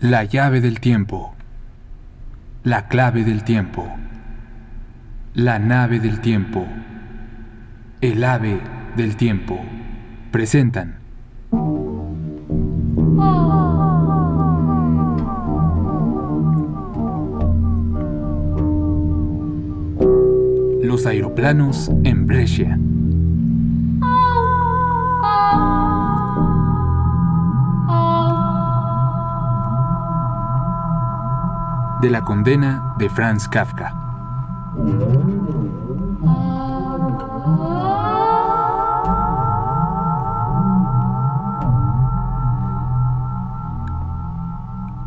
La llave del tiempo. La clave del tiempo. La nave del tiempo. El ave del tiempo. Presentan. Los aeroplanos en Brescia. De la condena de Franz Kafka.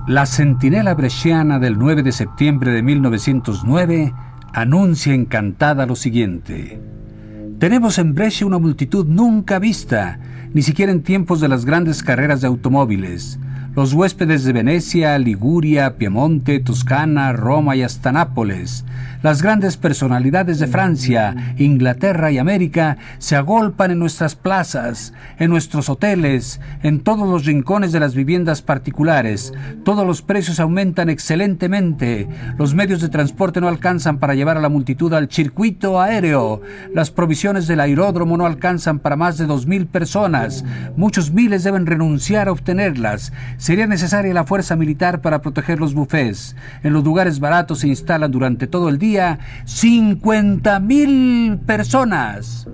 La centinela bresciana del 9 de septiembre de 1909 anuncia encantada lo siguiente. Tenemos en Brescia una multitud nunca vista, ni siquiera en tiempos de las grandes carreras de automóviles los huéspedes de Venecia, Liguria, Piemonte, Toscana, Roma y hasta Nápoles, las grandes personalidades de Francia, Inglaterra y América se agolpan en nuestras plazas, en nuestros hoteles, en todos los rincones de las viviendas particulares. Todos los precios aumentan excelentemente. Los medios de transporte no alcanzan para llevar a la multitud al circuito aéreo. Las provisiones del aeródromo no alcanzan para más de dos mil personas. Muchos miles deben renunciar a obtenerlas. Sería necesaria la fuerza militar para proteger los bufés. En los lugares baratos se instalan durante todo el día 50 mil personas.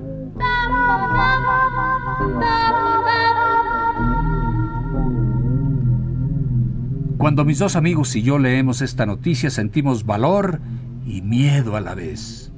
Cuando mis dos amigos y yo leemos esta noticia sentimos valor y miedo a la vez.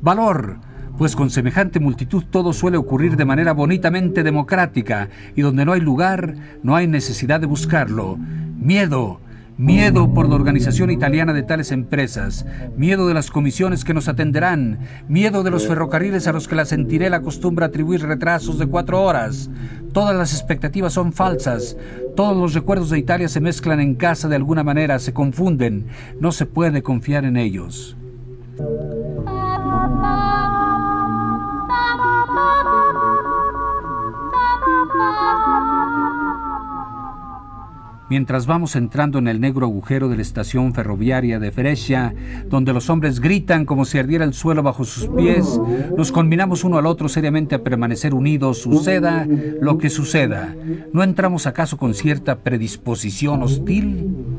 Valor, pues con semejante multitud todo suele ocurrir de manera bonitamente democrática y donde no hay lugar, no hay necesidad de buscarlo. Miedo, Miedo por la organización italiana de tales empresas, miedo de las comisiones que nos atenderán, miedo de los ferrocarriles a los que la Centinela acostumbra atribuir retrasos de cuatro horas. Todas las expectativas son falsas, todos los recuerdos de Italia se mezclan en casa de alguna manera, se confunden, no se puede confiar en ellos. Mientras vamos entrando en el negro agujero de la estación ferroviaria de Brescia, donde los hombres gritan como si ardiera el suelo bajo sus pies, nos combinamos uno al otro seriamente a permanecer unidos, suceda lo que suceda. ¿No entramos acaso con cierta predisposición hostil?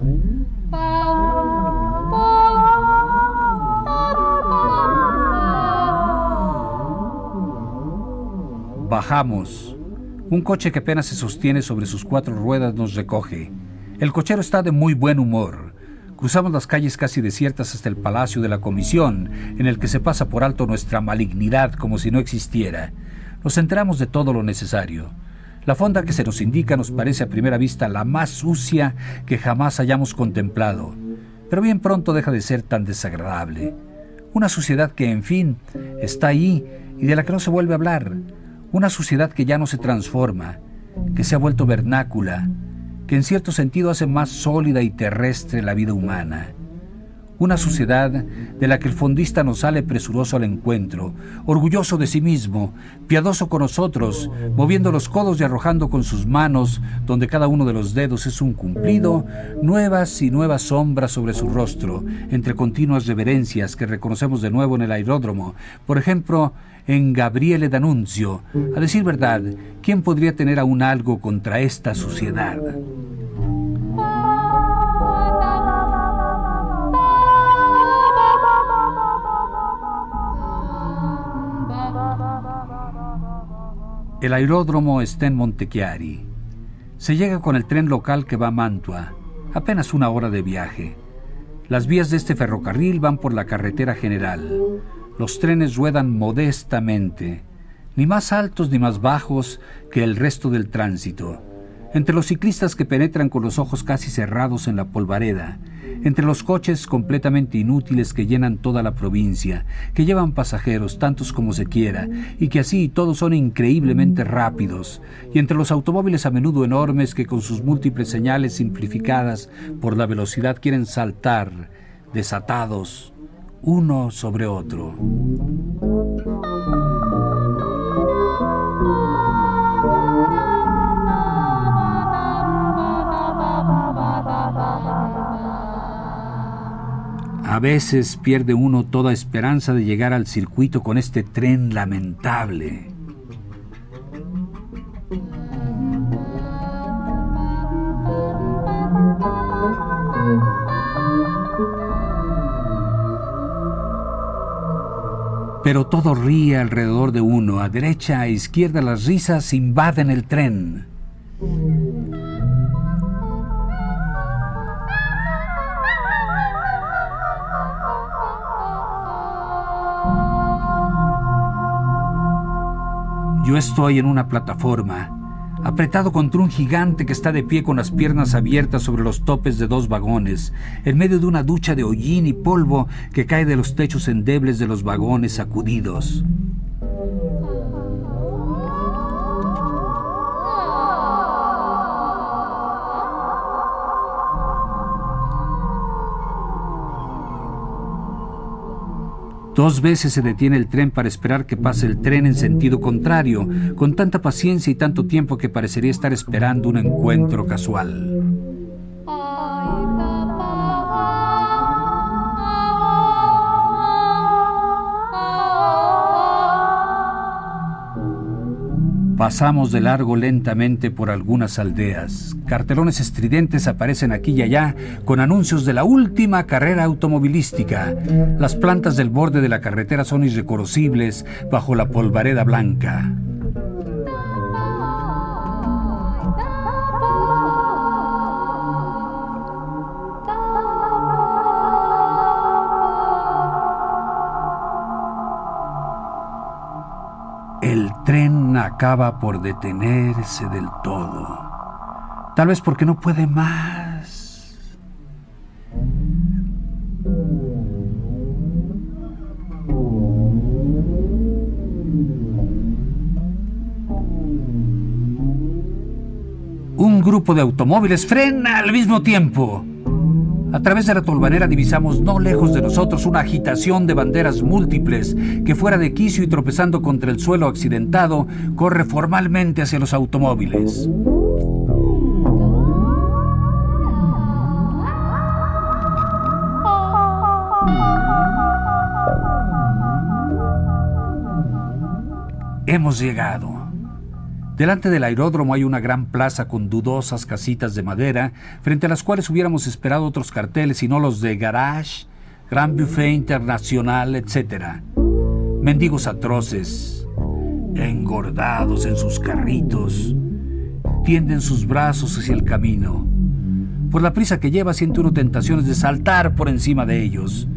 Bajamos. Un coche que apenas se sostiene sobre sus cuatro ruedas nos recoge. El cochero está de muy buen humor. Cruzamos las calles casi desiertas hasta el Palacio de la Comisión, en el que se pasa por alto nuestra malignidad como si no existiera. Nos enteramos de todo lo necesario. La fonda que se nos indica nos parece a primera vista la más sucia que jamás hayamos contemplado, pero bien pronto deja de ser tan desagradable. Una suciedad que, en fin, está ahí y de la que no se vuelve a hablar una sociedad que ya no se transforma, que se ha vuelto vernácula, que en cierto sentido hace más sólida y terrestre la vida humana. Una sociedad de la que el fondista nos sale presuroso al encuentro, orgulloso de sí mismo, piadoso con nosotros, moviendo los codos y arrojando con sus manos, donde cada uno de los dedos es un cumplido, nuevas y nuevas sombras sobre su rostro, entre continuas reverencias que reconocemos de nuevo en el aeródromo. Por ejemplo, en Gabriele D'Annunzio. A decir verdad, ¿quién podría tener aún algo contra esta suciedad? El aeródromo está en Montechiari. Se llega con el tren local que va a Mantua, apenas una hora de viaje. Las vías de este ferrocarril van por la carretera general. Los trenes ruedan modestamente, ni más altos ni más bajos que el resto del tránsito. Entre los ciclistas que penetran con los ojos casi cerrados en la polvareda, entre los coches completamente inútiles que llenan toda la provincia, que llevan pasajeros tantos como se quiera, y que así todos son increíblemente rápidos, y entre los automóviles a menudo enormes que con sus múltiples señales simplificadas por la velocidad quieren saltar, desatados, uno sobre otro. A veces pierde uno toda esperanza de llegar al circuito con este tren lamentable. Pero todo ríe alrededor de uno. A derecha, a izquierda, las risas invaden el tren. Yo estoy en una plataforma, apretado contra un gigante que está de pie con las piernas abiertas sobre los topes de dos vagones, en medio de una ducha de hollín y polvo que cae de los techos endebles de los vagones sacudidos. Dos veces se detiene el tren para esperar que pase el tren en sentido contrario, con tanta paciencia y tanto tiempo que parecería estar esperando un encuentro casual. Pasamos de largo lentamente por algunas aldeas. Cartelones estridentes aparecen aquí y allá con anuncios de la última carrera automovilística. Las plantas del borde de la carretera son irreconocibles bajo la polvareda blanca. Acaba por detenerse del todo. Tal vez porque no puede más. Un grupo de automóviles frena al mismo tiempo. A través de la tolvanera divisamos no lejos de nosotros una agitación de banderas múltiples que fuera de quicio y tropezando contra el suelo accidentado corre formalmente hacia los automóviles. Hemos llegado. Delante del aeródromo hay una gran plaza con dudosas casitas de madera, frente a las cuales hubiéramos esperado otros carteles y no los de Garage, Gran Buffet Internacional, etc. Mendigos atroces, engordados en sus carritos, tienden sus brazos hacia el camino. Por la prisa que lleva siente uno tentaciones de saltar por encima de ellos.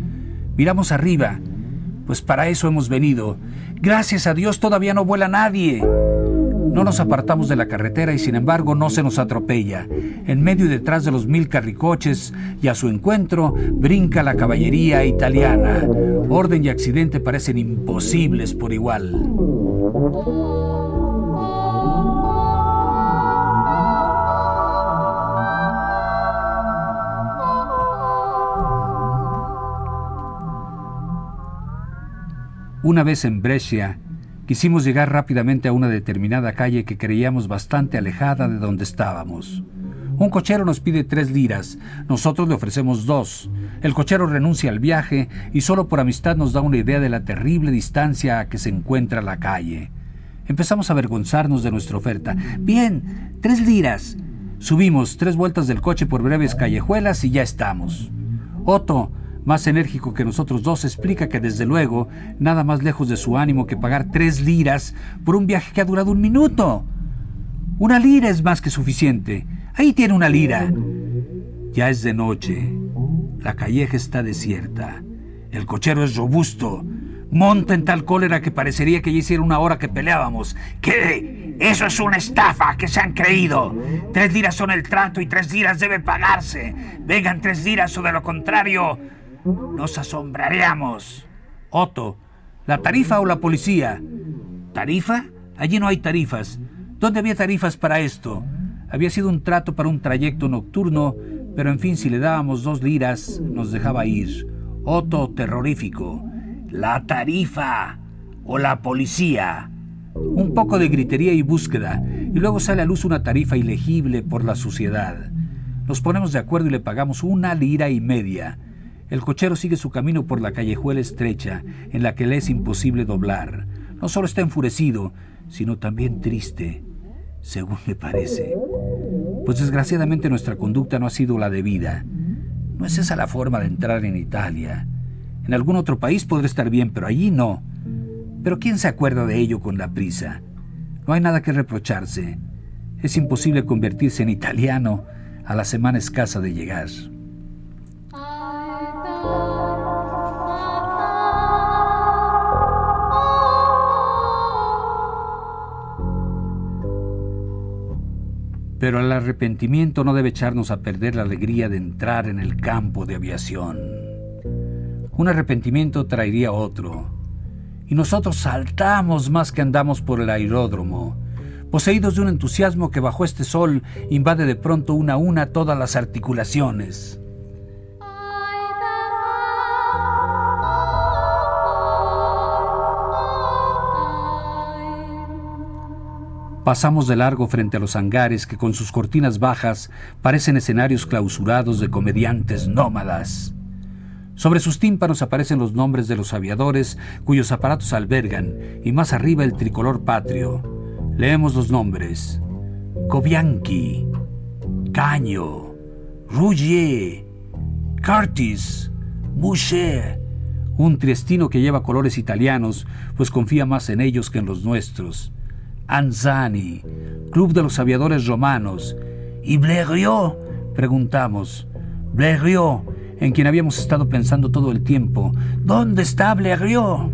Miramos arriba, pues para eso hemos venido. Gracias a Dios todavía no vuela nadie. No nos apartamos de la carretera y sin embargo no se nos atropella. En medio y detrás de los mil carricoches y a su encuentro brinca la caballería italiana. Orden y accidente parecen imposibles por igual. Una vez en Brescia, Quisimos llegar rápidamente a una determinada calle que creíamos bastante alejada de donde estábamos. Un cochero nos pide tres liras, nosotros le ofrecemos dos. El cochero renuncia al viaje y solo por amistad nos da una idea de la terrible distancia a que se encuentra la calle. Empezamos a avergonzarnos de nuestra oferta. Bien, tres liras. Subimos tres vueltas del coche por breves callejuelas y ya estamos. Otto, más enérgico que nosotros dos, explica que desde luego nada más lejos de su ánimo que pagar tres liras por un viaje que ha durado un minuto. Una lira es más que suficiente. Ahí tiene una lira. Ya es de noche. La calleja está desierta. El cochero es robusto. Monta en tal cólera que parecería que ya hiciera una hora que peleábamos. ¿Qué? Eso es una estafa que se han creído. Tres liras son el trato y tres liras debe pagarse. Vengan tres liras o de lo contrario nos asombraríamos. Otto, ¿la tarifa o la policía? ¿Tarifa? Allí no hay tarifas. ¿Dónde había tarifas para esto? Había sido un trato para un trayecto nocturno, pero en fin, si le dábamos dos liras, nos dejaba ir. Otto, terrorífico. La tarifa o la policía. Un poco de gritería y búsqueda, y luego sale a luz una tarifa ilegible por la suciedad. Nos ponemos de acuerdo y le pagamos una lira y media. El cochero sigue su camino por la callejuela estrecha en la que le es imposible doblar. No solo está enfurecido, sino también triste, según me parece. Pues desgraciadamente nuestra conducta no ha sido la debida. No es esa la forma de entrar en Italia. En algún otro país podrá estar bien, pero allí no. Pero ¿quién se acuerda de ello con la prisa? No hay nada que reprocharse. Es imposible convertirse en italiano a la semana escasa de llegar. Pero el arrepentimiento no debe echarnos a perder la alegría de entrar en el campo de aviación. Un arrepentimiento traería otro. Y nosotros saltamos más que andamos por el aeródromo, poseídos de un entusiasmo que bajo este sol invade de pronto una a una todas las articulaciones. Pasamos de largo frente a los hangares que con sus cortinas bajas parecen escenarios clausurados de comediantes nómadas. Sobre sus tímpanos aparecen los nombres de los aviadores cuyos aparatos albergan y más arriba el tricolor patrio. Leemos los nombres. Cobianchi, Caño, Rougier, Curtis, Moucher, un triestino que lleva colores italianos, pues confía más en ellos que en los nuestros. Anzani, Club de los Aviadores Romanos. ¿Y Blériot? Preguntamos. Blériot, en quien habíamos estado pensando todo el tiempo. ¿Dónde está Blériot?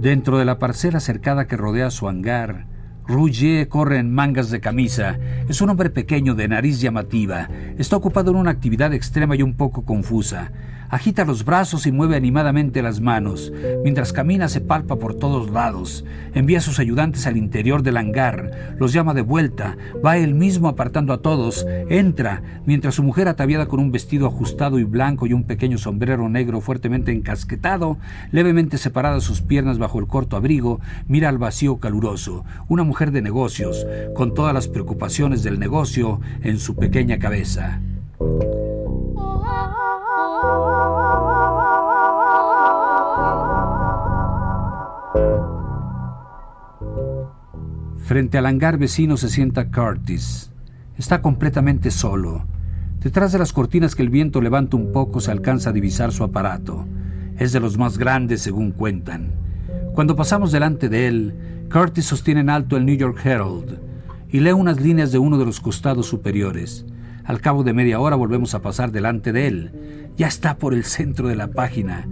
Dentro de la parcela cercada que rodea su hangar, Rougier corre en mangas de camisa. Es un hombre pequeño de nariz llamativa. Está ocupado en una actividad extrema y un poco confusa. Agita los brazos y mueve animadamente las manos. Mientras camina se palpa por todos lados. Envía a sus ayudantes al interior del hangar. Los llama de vuelta. Va él mismo apartando a todos. Entra, mientras su mujer ataviada con un vestido ajustado y blanco y un pequeño sombrero negro fuertemente encasquetado, levemente separadas sus piernas bajo el corto abrigo, mira al vacío caluroso. Una de negocios, con todas las preocupaciones del negocio en su pequeña cabeza. Frente al hangar vecino se sienta Curtis. Está completamente solo. Detrás de las cortinas que el viento levanta un poco se alcanza a divisar su aparato. Es de los más grandes según cuentan. Cuando pasamos delante de él, Curtis sostiene en alto el New York Herald y lee unas líneas de uno de los costados superiores. Al cabo de media hora volvemos a pasar delante de él. Ya está por el centro de la página.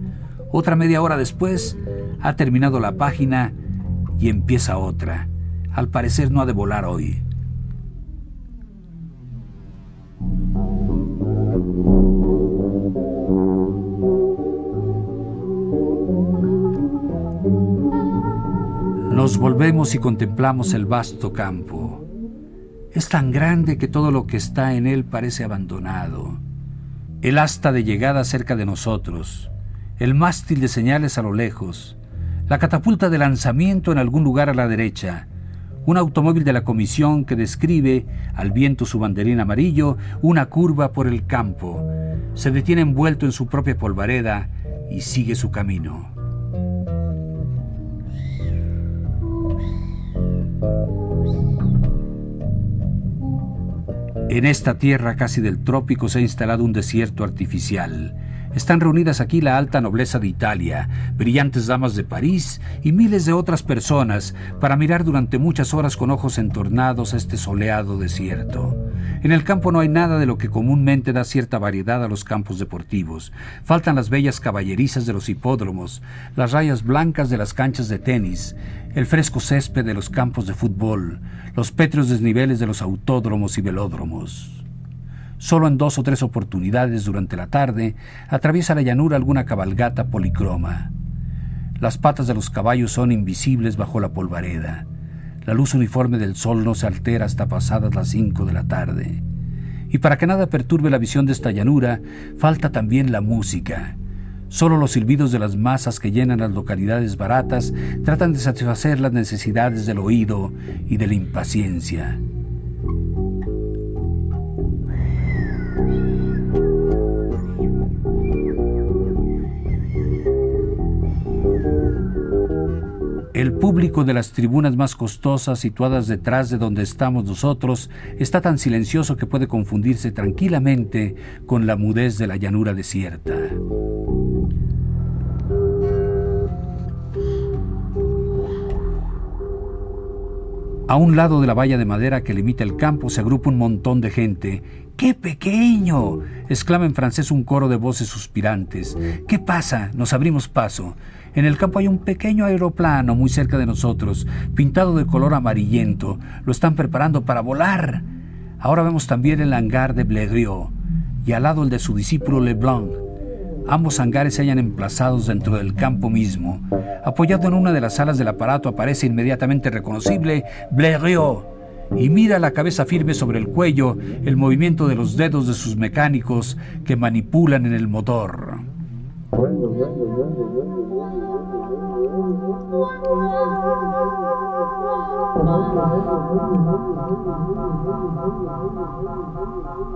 Otra media hora después, ha terminado la página y empieza otra. Al parecer no ha de volar hoy. Nos volvemos y contemplamos el vasto campo. Es tan grande que todo lo que está en él parece abandonado. El asta de llegada cerca de nosotros, el mástil de señales a lo lejos, la catapulta de lanzamiento en algún lugar a la derecha, un automóvil de la comisión que describe, al viento su banderín amarillo, una curva por el campo. Se detiene envuelto en su propia polvareda y sigue su camino. En esta tierra casi del trópico se ha instalado un desierto artificial están reunidas aquí la alta nobleza de Italia, brillantes damas de París y miles de otras personas para mirar durante muchas horas con ojos entornados a este soleado desierto. En el campo no hay nada de lo que comúnmente da cierta variedad a los campos deportivos. Faltan las bellas caballerizas de los hipódromos, las rayas blancas de las canchas de tenis, el fresco césped de los campos de fútbol, los pétreos desniveles de los autódromos y velódromos. Solo en dos o tres oportunidades durante la tarde atraviesa la llanura alguna cabalgata policroma. Las patas de los caballos son invisibles bajo la polvareda. La luz uniforme del sol no se altera hasta pasadas las cinco de la tarde. Y para que nada perturbe la visión de esta llanura, falta también la música. Solo los silbidos de las masas que llenan las localidades baratas tratan de satisfacer las necesidades del oído y de la impaciencia. El público de las tribunas más costosas, situadas detrás de donde estamos nosotros, está tan silencioso que puede confundirse tranquilamente con la mudez de la llanura desierta. A un lado de la valla de madera que limita el campo se agrupa un montón de gente. ¡Qué pequeño! exclama en francés un coro de voces suspirantes. ¿Qué pasa? Nos abrimos paso. En el campo hay un pequeño aeroplano muy cerca de nosotros, pintado de color amarillento. Lo están preparando para volar. Ahora vemos también el hangar de Blériot y al lado el de su discípulo Leblanc. Ambos hangares se hallan emplazados dentro del campo mismo. Apoyado en una de las alas del aparato aparece inmediatamente reconocible Blériot y mira la cabeza firme sobre el cuello el movimiento de los dedos de sus mecánicos que manipulan en el motor.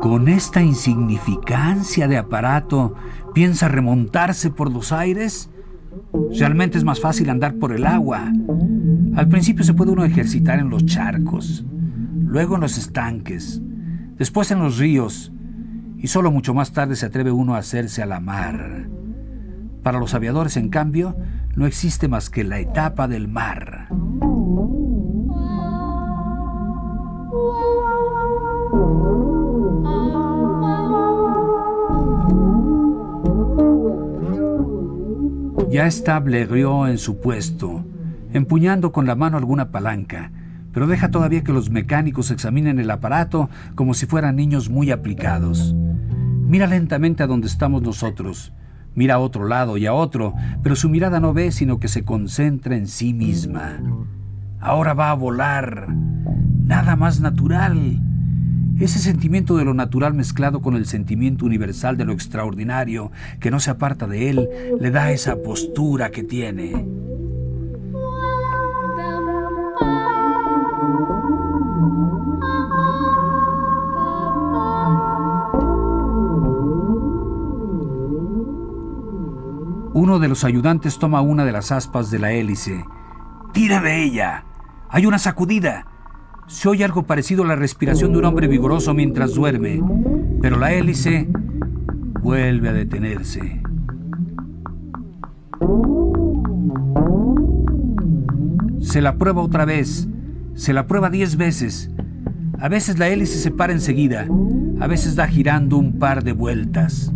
Con esta insignificancia de aparato, ¿piensa remontarse por los aires? Realmente es más fácil andar por el agua. Al principio se puede uno ejercitar en los charcos, luego en los estanques, después en los ríos, y solo mucho más tarde se atreve uno a hacerse a la mar. Para los aviadores, en cambio, no existe más que la etapa del mar. Ya está Blériot en su puesto, empuñando con la mano alguna palanca, pero deja todavía que los mecánicos examinen el aparato como si fueran niños muy aplicados. Mira lentamente a donde estamos nosotros, mira a otro lado y a otro, pero su mirada no ve sino que se concentra en sí misma. Ahora va a volar. Nada más natural. Ese sentimiento de lo natural mezclado con el sentimiento universal de lo extraordinario que no se aparta de él le da esa postura que tiene. Uno de los ayudantes toma una de las aspas de la hélice. ¡Tira de ella! ¡Hay una sacudida! Se oye algo parecido a la respiración de un hombre vigoroso mientras duerme, pero la hélice vuelve a detenerse. Se la prueba otra vez, se la prueba diez veces. A veces la hélice se para enseguida, a veces da girando un par de vueltas.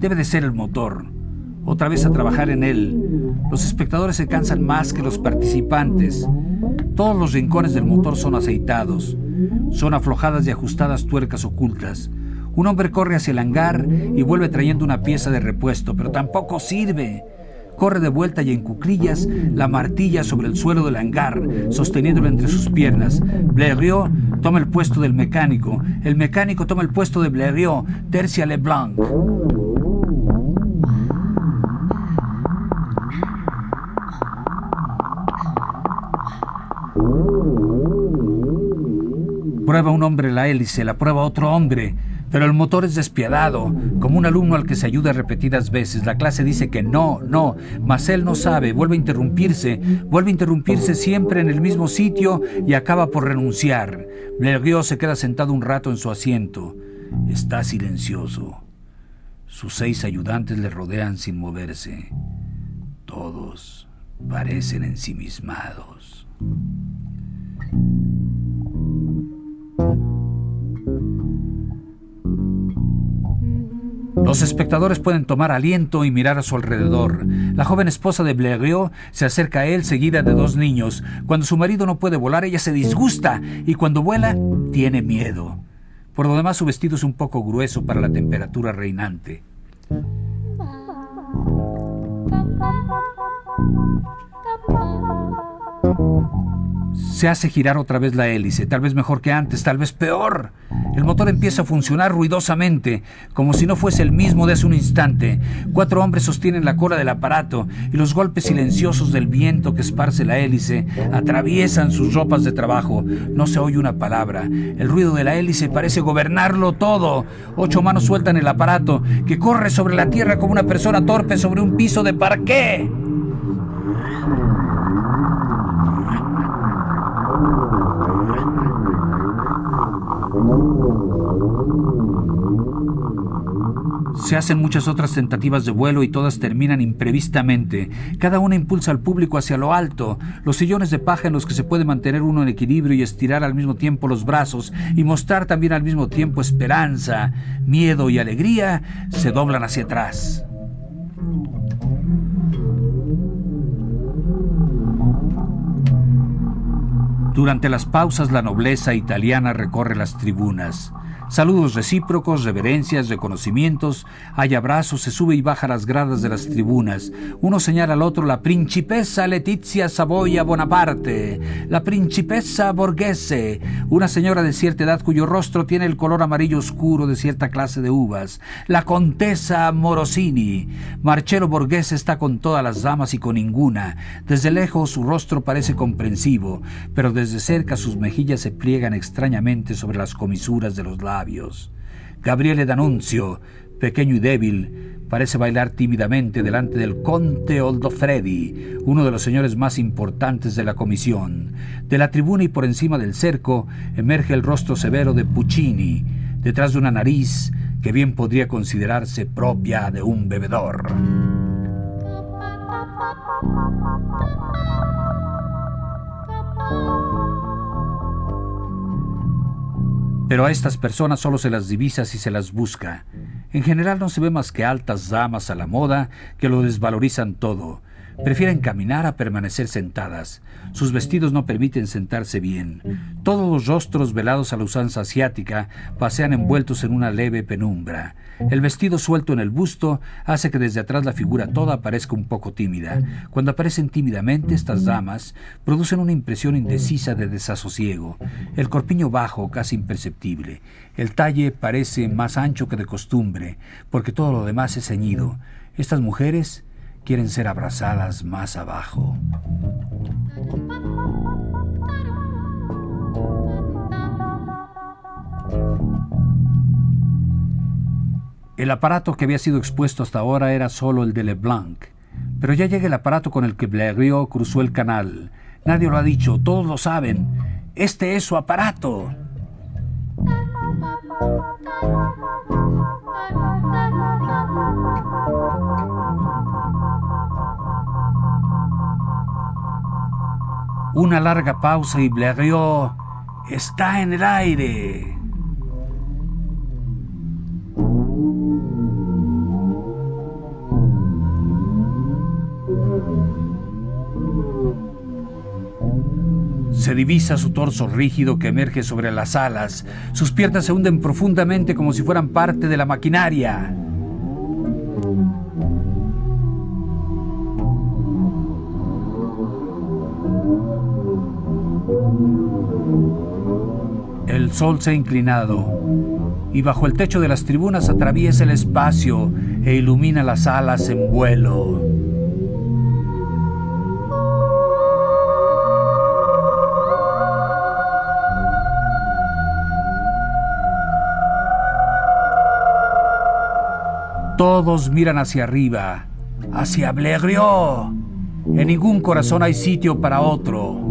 Debe de ser el motor. Otra vez a trabajar en él. Los espectadores se cansan más que los participantes. Todos los rincones del motor son aceitados. Son aflojadas y ajustadas tuercas ocultas. Un hombre corre hacia el hangar y vuelve trayendo una pieza de repuesto, pero tampoco sirve. Corre de vuelta y en cuclillas la martilla sobre el suelo del hangar, sosteniéndolo entre sus piernas. Blériot toma el puesto del mecánico. El mecánico toma el puesto de Blériot, tercia Leblanc. Prueba un hombre la hélice, la prueba otro hombre, pero el motor es despiadado, como un alumno al que se ayuda repetidas veces. La clase dice que no, no, mas él no sabe, vuelve a interrumpirse, vuelve a interrumpirse siempre en el mismo sitio y acaba por renunciar. Blériot se queda sentado un rato en su asiento. Está silencioso. Sus seis ayudantes le rodean sin moverse. Todos parecen ensimismados. Los espectadores pueden tomar aliento y mirar a su alrededor. La joven esposa de Blériot se acerca a él seguida de dos niños. Cuando su marido no puede volar, ella se disgusta y cuando vuela, tiene miedo. Por lo demás, su vestido es un poco grueso para la temperatura reinante. Se hace girar otra vez la hélice, tal vez mejor que antes, tal vez peor. El motor empieza a funcionar ruidosamente, como si no fuese el mismo de hace un instante. Cuatro hombres sostienen la cola del aparato y los golpes silenciosos del viento que esparce la hélice atraviesan sus ropas de trabajo. No se oye una palabra. El ruido de la hélice parece gobernarlo todo. Ocho manos sueltan el aparato, que corre sobre la tierra como una persona torpe sobre un piso de parqué. Se hacen muchas otras tentativas de vuelo y todas terminan imprevistamente. Cada una impulsa al público hacia lo alto. Los sillones de paja en los que se puede mantener uno en equilibrio y estirar al mismo tiempo los brazos y mostrar también al mismo tiempo esperanza, miedo y alegría se doblan hacia atrás. Durante las pausas la nobleza italiana recorre las tribunas. Saludos recíprocos, reverencias, reconocimientos. Hay abrazos, se sube y baja las gradas de las tribunas. Uno señala al otro la principessa Letizia Savoia Bonaparte, la principessa Borghese, una señora de cierta edad cuyo rostro tiene el color amarillo oscuro de cierta clase de uvas, la contesa Morosini. Marcello Borghese está con todas las damas y con ninguna. Desde lejos su rostro parece comprensivo, pero desde cerca sus mejillas se pliegan extrañamente sobre las comisuras de los labios. Gabriele D'Annunzio, pequeño y débil, parece bailar tímidamente delante del conte Oldofredi, uno de los señores más importantes de la comisión. De la tribuna y por encima del cerco emerge el rostro severo de Puccini, detrás de una nariz que bien podría considerarse propia de un bebedor. Pero a estas personas solo se las divisa si se las busca. En general no se ve más que altas damas a la moda que lo desvalorizan todo, Prefieren caminar a permanecer sentadas. Sus vestidos no permiten sentarse bien. Todos los rostros velados a la usanza asiática pasean envueltos en una leve penumbra. El vestido suelto en el busto hace que desde atrás la figura toda parezca un poco tímida. Cuando aparecen tímidamente estas damas, producen una impresión indecisa de desasosiego. El corpiño bajo, casi imperceptible. El talle parece más ancho que de costumbre, porque todo lo demás es ceñido. Estas mujeres quieren ser abrazadas más abajo. El aparato que había sido expuesto hasta ahora era solo el de Leblanc, pero ya llega el aparato con el que Blériot cruzó el canal. Nadie lo ha dicho, todos lo saben. Este es su aparato. Una larga pausa y Blériot está en el aire. Se divisa su torso rígido que emerge sobre las alas. Sus piernas se hunden profundamente como si fueran parte de la maquinaria. Sol se ha inclinado y bajo el techo de las tribunas atraviesa el espacio e ilumina las alas en vuelo. Todos miran hacia arriba, hacia Blériot. En ningún corazón hay sitio para otro.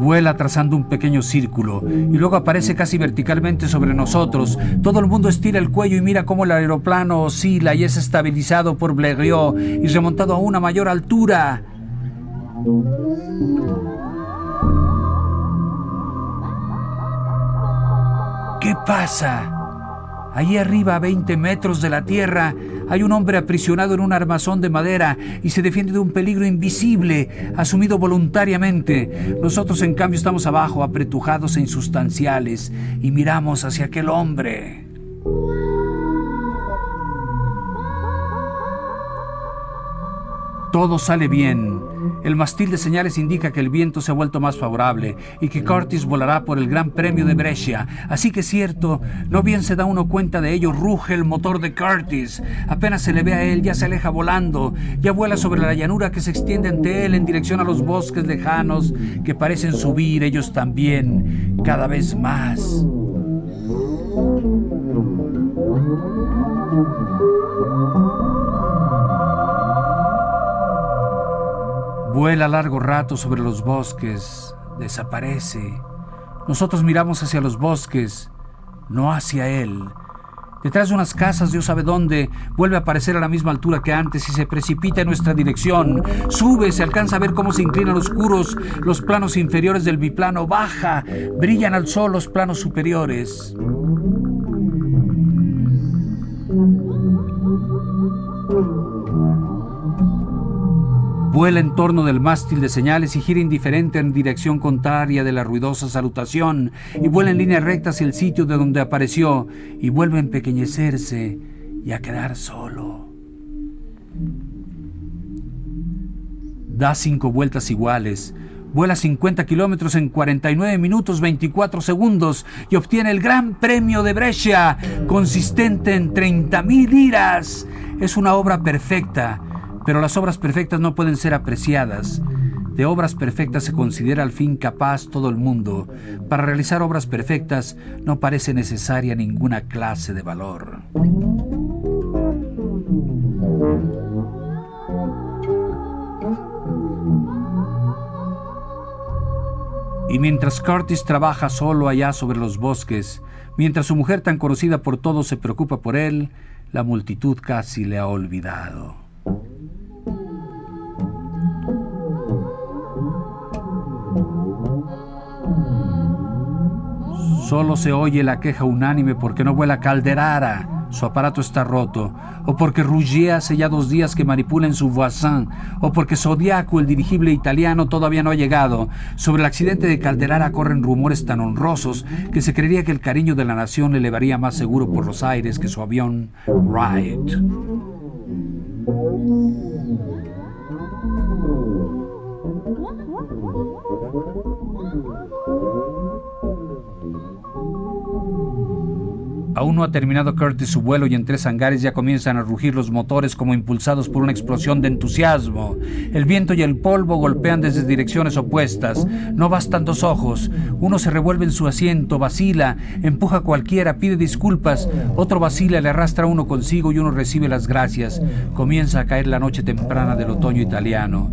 Vuela trazando un pequeño círculo y luego aparece casi verticalmente sobre nosotros. Todo el mundo estira el cuello y mira cómo el aeroplano oscila y es estabilizado por Blériot y remontado a una mayor altura. ¿Qué pasa? Allí arriba, a 20 metros de la tierra, hay un hombre aprisionado en un armazón de madera y se defiende de un peligro invisible, asumido voluntariamente. Nosotros, en cambio, estamos abajo, apretujados e insustanciales, y miramos hacia aquel hombre. Todo sale bien el mastil de señales indica que el viento se ha vuelto más favorable y que Curtis volará por el Gran Premio de Brescia. Así que cierto, no bien se da uno cuenta de ello, ruge el motor de Curtis. Apenas se le ve a él, ya se aleja volando, ya vuela sobre la llanura que se extiende ante él en dirección a los bosques lejanos que parecen subir ellos también cada vez más. Vuela largo rato sobre los bosques, desaparece. Nosotros miramos hacia los bosques, no hacia él. Detrás de unas casas, Dios sabe dónde, vuelve a aparecer a la misma altura que antes y se precipita en nuestra dirección. Sube, se alcanza a ver cómo se inclinan oscuros los planos inferiores del biplano. Baja, brillan al sol los planos superiores. Vuela en torno del mástil de señales y gira indiferente en dirección contraria de la ruidosa salutación, y vuela en línea recta hacia el sitio de donde apareció, y vuelve a empequeñecerse y a quedar solo. Da cinco vueltas iguales, vuela 50 kilómetros en 49 minutos 24 segundos y obtiene el Gran Premio de Brescia, consistente en 30.000 liras. Es una obra perfecta pero las obras perfectas no pueden ser apreciadas. De obras perfectas se considera al fin capaz todo el mundo. Para realizar obras perfectas no parece necesaria ninguna clase de valor. Y mientras Curtis trabaja solo allá sobre los bosques, mientras su mujer tan conocida por todos se preocupa por él, la multitud casi le ha olvidado. Solo se oye la queja unánime porque no vuela Calderara, su aparato está roto, o porque Rougier hace ya dos días que manipula en su Voisin, o porque Zodiaco, el dirigible italiano, todavía no ha llegado. Sobre el accidente de Calderara corren rumores tan honrosos que se creería que el cariño de la nación le elevaría más seguro por los aires que su avión Wright. Aún no ha terminado Curtis su vuelo y en tres hangares ya comienzan a rugir los motores como impulsados por una explosión de entusiasmo. El viento y el polvo golpean desde direcciones opuestas. No bastan dos ojos. Uno se revuelve en su asiento, vacila, empuja a cualquiera, pide disculpas. Otro vacila, le arrastra a uno consigo y uno recibe las gracias. Comienza a caer la noche temprana del otoño italiano.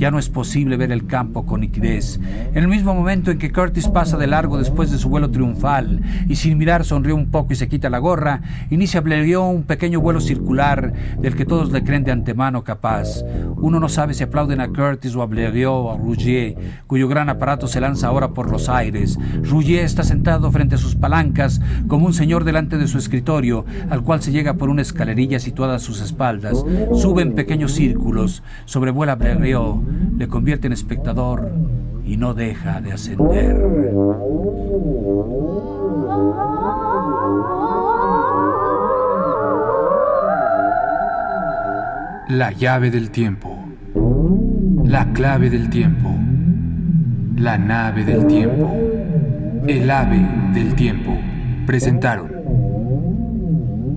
Ya no es posible ver el campo con nitidez. En el mismo momento en que Curtis pasa de largo después de su vuelo triunfal y sin mirar sonríe un poco y se quita la gorra, inicia Blériot un pequeño vuelo circular del que todos le creen de antemano capaz. Uno no sabe si aplauden a Curtis o a Blériot o a Rougier, cuyo gran aparato se lanza ahora por los aires. Rougier está sentado frente a sus palancas como un señor delante de su escritorio, al cual se llega por una escalerilla situada a sus espaldas. Sube en pequeños círculos, sobrevuela Blériot, le convierte en espectador y no deja de ascender. La llave del tiempo. La clave del tiempo. La nave del tiempo. El ave del tiempo. Presentaron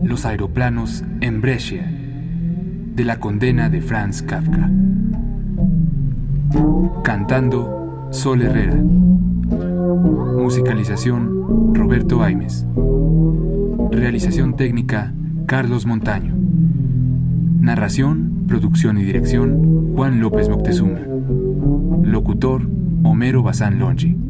los aeroplanos en Brescia de la condena de Franz Kafka. Cantando Sol Herrera. Musicalización Roberto Aimes. Realización técnica Carlos Montaño. Narración, producción y dirección Juan López Moctezuma. Locutor Homero Bazán Longi.